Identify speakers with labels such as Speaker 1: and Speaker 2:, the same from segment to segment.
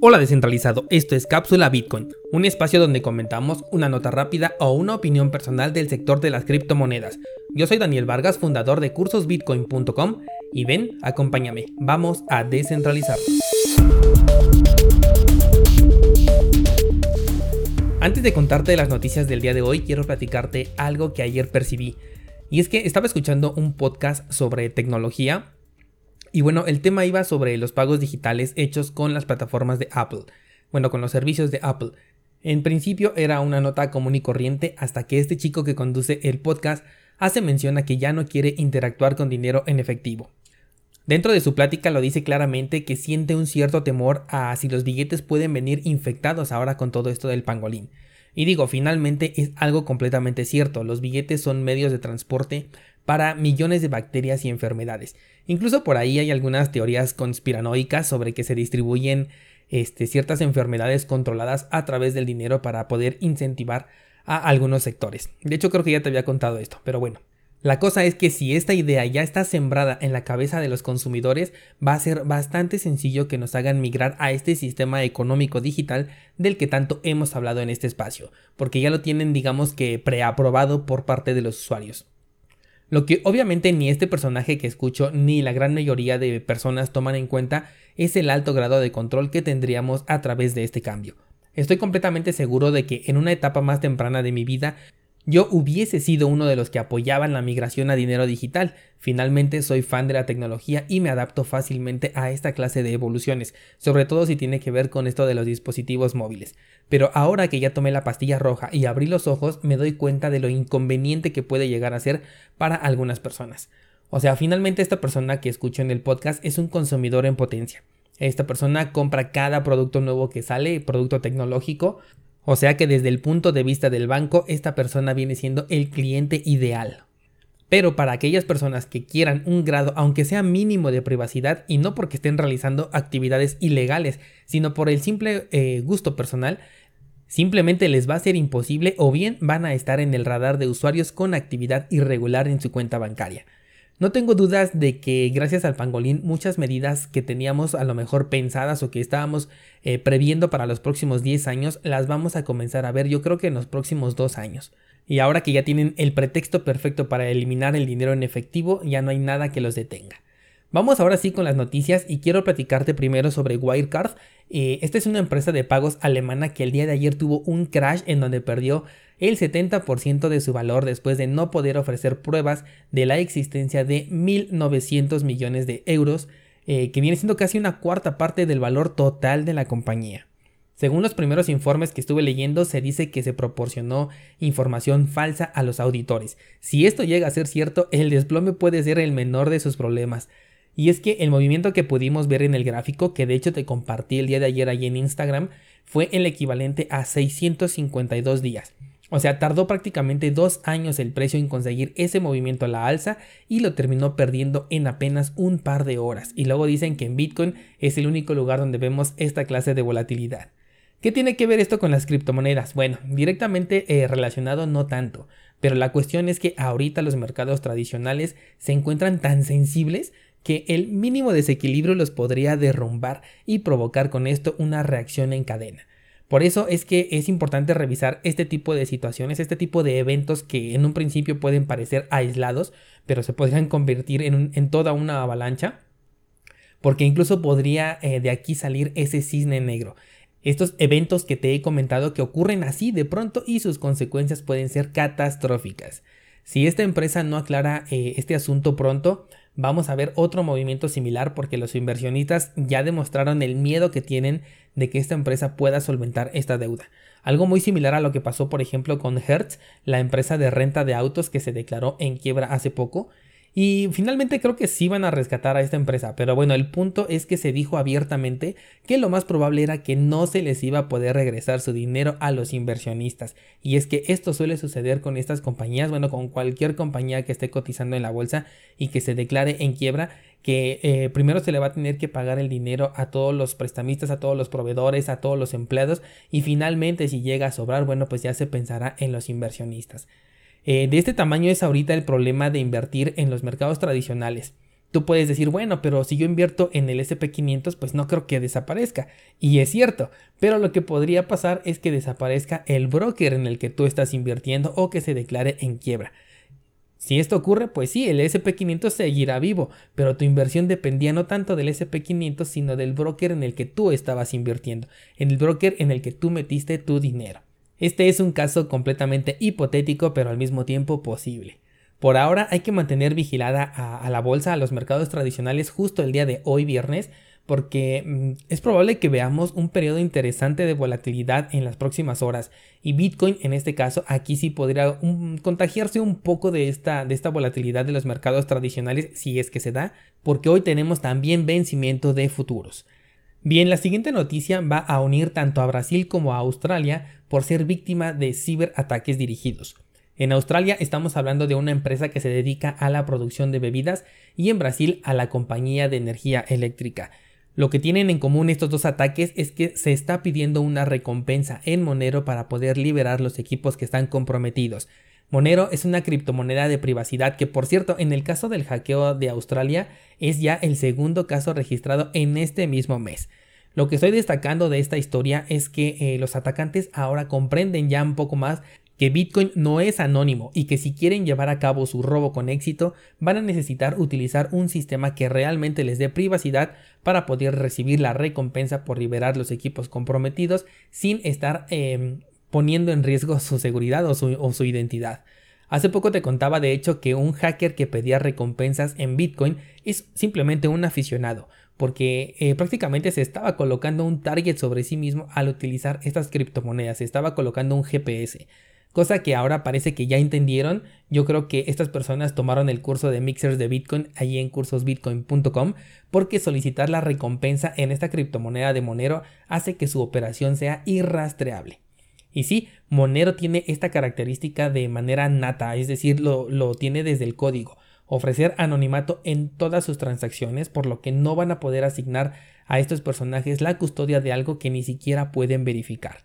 Speaker 1: Hola descentralizado, esto es Cápsula Bitcoin, un espacio donde comentamos una nota rápida o una opinión personal del sector de las criptomonedas. Yo soy Daniel Vargas, fundador de cursosbitcoin.com y ven, acompáñame, vamos a descentralizar. Antes de contarte las noticias del día de hoy, quiero platicarte algo que ayer percibí. Y es que estaba escuchando un podcast sobre tecnología y bueno, el tema iba sobre los pagos digitales hechos con las plataformas de Apple. Bueno, con los servicios de Apple. En principio era una nota común y corriente hasta que este chico que conduce el podcast hace mención a que ya no quiere interactuar con dinero en efectivo. Dentro de su plática lo dice claramente que siente un cierto temor a si los billetes pueden venir infectados ahora con todo esto del pangolín. Y digo, finalmente es algo completamente cierto, los billetes son medios de transporte para millones de bacterias y enfermedades. Incluso por ahí hay algunas teorías conspiranoicas sobre que se distribuyen este, ciertas enfermedades controladas a través del dinero para poder incentivar a algunos sectores. De hecho creo que ya te había contado esto, pero bueno. La cosa es que si esta idea ya está sembrada en la cabeza de los consumidores, va a ser bastante sencillo que nos hagan migrar a este sistema económico digital del que tanto hemos hablado en este espacio, porque ya lo tienen digamos que preaprobado por parte de los usuarios. Lo que obviamente ni este personaje que escucho ni la gran mayoría de personas toman en cuenta es el alto grado de control que tendríamos a través de este cambio. Estoy completamente seguro de que en una etapa más temprana de mi vida yo hubiese sido uno de los que apoyaban la migración a dinero digital. Finalmente soy fan de la tecnología y me adapto fácilmente a esta clase de evoluciones, sobre todo si tiene que ver con esto de los dispositivos móviles. Pero ahora que ya tomé la pastilla roja y abrí los ojos, me doy cuenta de lo inconveniente que puede llegar a ser para algunas personas. O sea, finalmente esta persona que escucho en el podcast es un consumidor en potencia. Esta persona compra cada producto nuevo que sale, producto tecnológico, o sea que desde el punto de vista del banco, esta persona viene siendo el cliente ideal. Pero para aquellas personas que quieran un grado, aunque sea mínimo de privacidad, y no porque estén realizando actividades ilegales, sino por el simple eh, gusto personal, simplemente les va a ser imposible o bien van a estar en el radar de usuarios con actividad irregular en su cuenta bancaria. No tengo dudas de que gracias al pangolín muchas medidas que teníamos a lo mejor pensadas o que estábamos eh, previendo para los próximos 10 años las vamos a comenzar a ver yo creo que en los próximos 2 años. Y ahora que ya tienen el pretexto perfecto para eliminar el dinero en efectivo ya no hay nada que los detenga. Vamos ahora sí con las noticias y quiero platicarte primero sobre Wirecard. Eh, esta es una empresa de pagos alemana que el día de ayer tuvo un crash en donde perdió el 70% de su valor después de no poder ofrecer pruebas de la existencia de 1.900 millones de euros, eh, que viene siendo casi una cuarta parte del valor total de la compañía. Según los primeros informes que estuve leyendo, se dice que se proporcionó información falsa a los auditores. Si esto llega a ser cierto, el desplome puede ser el menor de sus problemas. Y es que el movimiento que pudimos ver en el gráfico, que de hecho te compartí el día de ayer ahí en Instagram, fue el equivalente a 652 días. O sea, tardó prácticamente dos años el precio en conseguir ese movimiento a la alza y lo terminó perdiendo en apenas un par de horas. Y luego dicen que en Bitcoin es el único lugar donde vemos esta clase de volatilidad. ¿Qué tiene que ver esto con las criptomonedas? Bueno, directamente eh, relacionado no tanto, pero la cuestión es que ahorita los mercados tradicionales se encuentran tan sensibles que el mínimo desequilibrio los podría derrumbar y provocar con esto una reacción en cadena. Por eso es que es importante revisar este tipo de situaciones, este tipo de eventos que en un principio pueden parecer aislados, pero se podrían convertir en, toda una avalancha, porque incluso podría eh, de aquí salir ese cisne negro. Estos eventos que te he comentado que ocurren así de pronto y sus consecuencias pueden ser catastróficas. Si esta empresa no aclara eh, este asunto pronto, vamos a ver otro movimiento similar porque los inversionistas ya demostraron el miedo que tienen de que esta empresa pueda solventar esta deuda. Algo muy similar a lo que pasó por ejemplo con Hertz, la empresa de renta de autos que se declaró en quiebra hace poco y finalmente creo que sí van a rescatar a esta empresa, pero bueno, el punto es que se dijo abiertamente que lo más probable era que no se les iba a poder regresar su dinero a los inversionistas. Y es que esto suele suceder con estas compañías, bueno, con cualquier compañía que esté cotizando en la bolsa y que se declare en quiebra, que eh, primero se le va a tener que pagar el dinero a todos los prestamistas, a todos los proveedores, a todos los empleados y finalmente si llega a sobrar, bueno, pues ya se pensará en los inversionistas. Eh, de este tamaño es ahorita el problema de invertir en los mercados tradicionales. Tú puedes decir, bueno, pero si yo invierto en el SP500, pues no creo que desaparezca. Y es cierto, pero lo que podría pasar es que desaparezca el broker en el que tú estás invirtiendo o que se declare en quiebra. Si esto ocurre, pues sí, el SP500 seguirá vivo, pero tu inversión dependía no tanto del SP500, sino del broker en el que tú estabas invirtiendo, en el broker en el que tú metiste tu dinero. Este es un caso completamente hipotético, pero al mismo tiempo posible. Por ahora hay que mantener vigilada a, la bolsa, a los mercados tradicionales justo el día de hoy viernes, porque mm, es probable que veamos un periodo interesante de volatilidad en las próximas horas y Bitcoin en este caso aquí sí podría contagiarse un poco de esta, de esta volatilidad de los mercados tradicionales si es que se da, porque hoy tenemos también vencimiento de futuros. Bien, la siguiente noticia va a unir tanto a Brasil como a Australia por ser víctima de ciberataques dirigidos. En Australia estamos hablando de una empresa que se dedica a la producción de bebidas y en Brasil a la compañía de energía eléctrica. Lo que tienen en común estos dos ataques es que se está pidiendo una recompensa en Monero para poder liberar los equipos que están comprometidos. Monero es una criptomoneda de privacidad que por cierto en el caso del hackeo de Australia es ya el segundo caso registrado en este mismo mes. Lo que estoy destacando de esta historia es que eh, los atacantes ahora comprenden ya un poco más que Bitcoin no es anónimo y que si quieren llevar a cabo su robo con éxito van a necesitar utilizar un sistema que realmente les dé privacidad para poder recibir la recompensa por liberar los equipos comprometidos sin estar em, poniendo en riesgo su seguridad o su, identidad. Hace poco te contaba de hecho que un hacker que pedía recompensas en Bitcoin es simplemente un aficionado, porque eh, prácticamente se estaba colocando un target sobre sí mismo al utilizar estas criptomonedas, se estaba colocando un GPS cosa que ahora parece que ya entendieron. Yo creo que estas personas tomaron el curso de mixers de Bitcoin ahí en cursosbitcoin.com porque solicitar la recompensa en esta criptomoneda de Monero hace que su operación sea irrastreable. Y sí, Monero tiene esta característica de manera nata, es decir, lo, lo tiene desde el código ofrecer anonimato en todas sus transacciones, por lo que no van a poder asignar a estos personajes la custodia de algo que ni siquiera pueden verificar.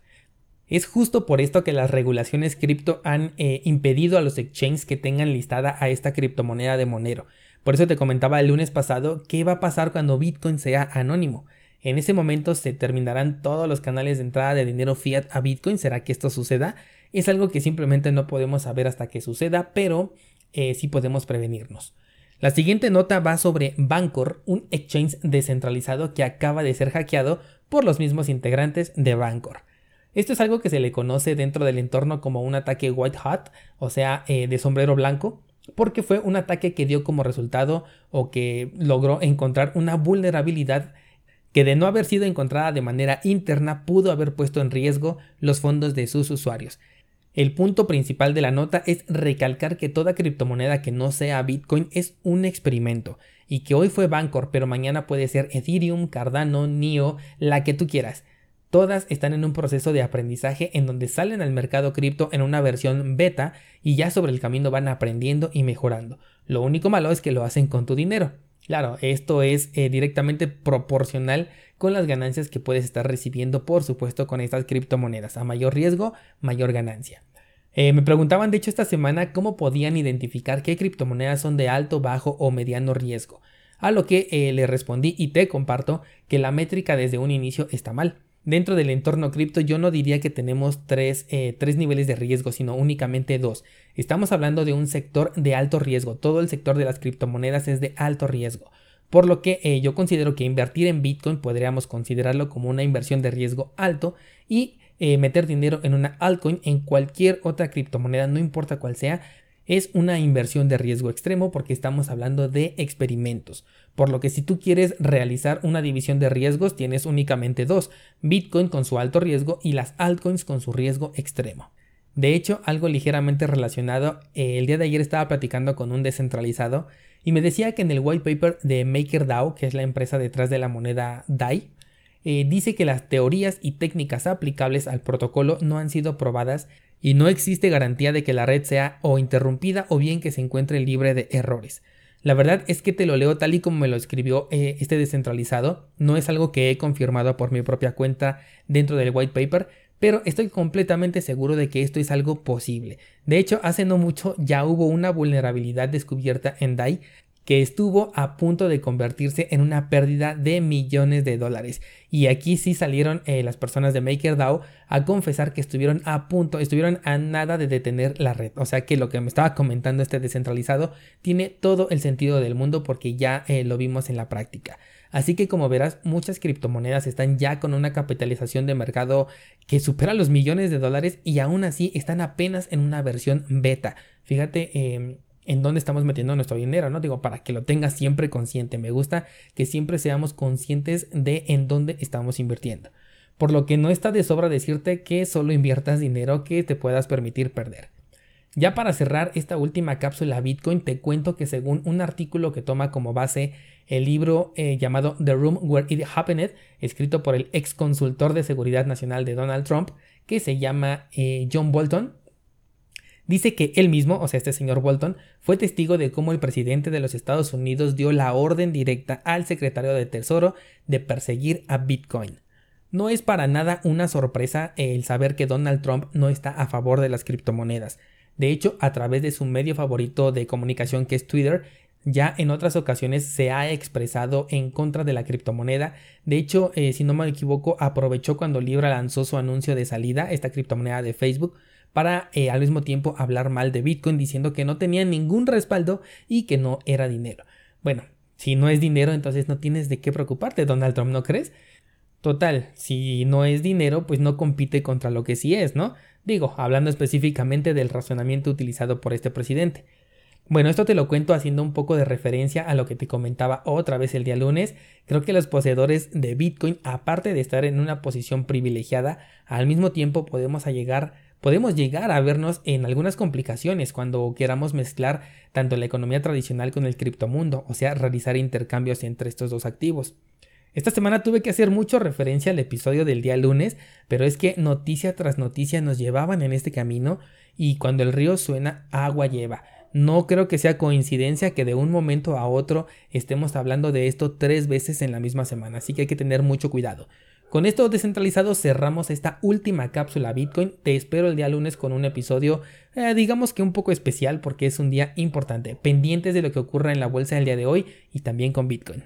Speaker 1: Es justo por esto que las regulaciones cripto han eh, impedido a los exchanges que tengan listada a esta criptomoneda de Monero. Por eso te comentaba el lunes pasado qué va a pasar cuando Bitcoin sea anónimo. En ese momento se terminarán todos los canales de entrada de dinero fiat a Bitcoin. ¿Será que esto suceda? Es algo que simplemente no podemos saber hasta que suceda, pero eh, sí podemos prevenirnos. La siguiente nota va sobre Bancor, un exchange descentralizado que acaba de ser hackeado por los mismos integrantes de Bancor. Esto es algo que se le conoce dentro del entorno como un ataque white hat, o sea, eh, de sombrero blanco, porque fue un ataque que dio como resultado o que logró encontrar una vulnerabilidad que de no haber sido encontrada de manera interna pudo haber puesto en riesgo los fondos de sus usuarios. El punto principal de la nota es recalcar que toda criptomoneda que no sea Bitcoin es un experimento y que hoy fue Bancor, pero mañana puede ser Ethereum, Cardano, NIO, la que tú quieras. Todas están en un proceso de aprendizaje en donde salen al mercado cripto en una versión beta y ya sobre el camino van aprendiendo y mejorando. Lo único malo es que lo hacen con tu dinero. Claro, esto es eh, directamente proporcional con las ganancias que puedes estar recibiendo, por supuesto, con estas criptomonedas. A mayor riesgo, mayor ganancia. Eh, me preguntaban, de hecho, esta semana cómo podían identificar qué criptomonedas son de alto, bajo o mediano riesgo. A lo que eh, le respondí y te comparto que la métrica desde un inicio está mal. Dentro del entorno cripto yo no diría que tenemos eh, tres, niveles de riesgo, sino únicamente dos. Estamos hablando de un sector de alto riesgo. Todo el sector de las criptomonedas es de alto riesgo. Por lo que eh, yo considero que invertir en Bitcoin podríamos considerarlo como una inversión de riesgo alto y eh, meter dinero en una altcoin en cualquier otra criptomoneda, no importa cuál sea, es una inversión de riesgo extremo porque estamos hablando de experimentos. Por lo que si tú quieres realizar una división de riesgos tienes únicamente dos, Bitcoin con su alto riesgo y las altcoins con su riesgo extremo. De hecho, algo ligeramente relacionado, eh, el día de ayer estaba platicando con un descentralizado y me decía que en el white paper de MakerDAO, que es la empresa detrás de la moneda DAI, eh, dice que las teorías y técnicas aplicables al protocolo no han sido probadas y no existe garantía de que la red sea o interrumpida o bien que se encuentre libre de errores. La verdad es que te lo leo tal y como me lo escribió eh, este descentralizado, no es algo que he confirmado por mi propia cuenta dentro del white paper, pero estoy completamente seguro de que esto es algo posible. De hecho, hace no mucho ya hubo una vulnerabilidad descubierta en DAI que estuvo a punto de convertirse en una pérdida de millones de dólares. Y aquí sí salieron eh, las personas de MakerDAO a confesar que estuvieron a punto, estuvieron a nada de detener la red. O sea que lo que me estaba comentando este descentralizado tiene todo el sentido del mundo porque ya eh, lo vimos en la práctica. Así que como verás, muchas criptomonedas están ya con una capitalización de mercado que supera los millones de dólares y aún así están apenas en una versión beta. Fíjate, eh, en dónde estamos metiendo nuestro dinero, ¿no? Digo, para que lo tengas siempre consciente. Me gusta que siempre seamos conscientes de en dónde estamos invirtiendo. Por lo que no está de sobra decirte que solo inviertas dinero que te puedas permitir perder. Ya para cerrar esta última cápsula Bitcoin, te cuento que según un artículo que toma como base el libro eh, llamado The Room Where It Happened, escrito por el ex consultor de seguridad nacional de Donald Trump, que se llama eh, John Bolton, Dice que él mismo, o sea, este señor Bolton, fue testigo de cómo el presidente de los Estados Unidos dio la orden directa al secretario de Tesoro de perseguir a Bitcoin. No es para nada una sorpresa el saber que Donald Trump no está a favor de las criptomonedas. De hecho, a través de su medio favorito de comunicación que es Twitter, ya en otras ocasiones se ha expresado en contra de la criptomoneda. De hecho, eh, si no me equivoco, aprovechó cuando Libra lanzó su anuncio de salida, esta criptomoneda de Facebook, para eh, al mismo tiempo hablar mal de Bitcoin diciendo que no tenía ningún respaldo y que no era dinero. Bueno, si no es dinero, entonces no tienes de qué preocuparte, Donald Trump, ¿no crees? Total, si no es dinero, pues no compite contra lo que sí es, ¿no? Digo, hablando específicamente del razonamiento utilizado por este presidente. Bueno, esto te lo cuento haciendo un poco de referencia a lo que te comentaba otra vez el día lunes. Creo que los poseedores de Bitcoin, aparte de estar en una posición privilegiada, al mismo tiempo podemos llegar podemos llegar a vernos en algunas complicaciones cuando queramos mezclar tanto la economía tradicional con el criptomundo, o sea, realizar intercambios entre estos dos activos. Esta semana tuve que hacer mucho referencia al episodio del día lunes, pero es que noticia tras noticia nos llevaban en este camino y cuando el río suena, agua lleva. No creo que sea coincidencia que de un momento a otro estemos hablando de esto tres veces en la misma semana, así que hay que tener mucho cuidado. Con esto descentralizado cerramos esta última cápsula Bitcoin. Te espero el día lunes con un episodio, eh, digamos que un poco especial porque es un día importante. Pendientes de lo que ocurra en la bolsa del día de hoy y también con Bitcoin.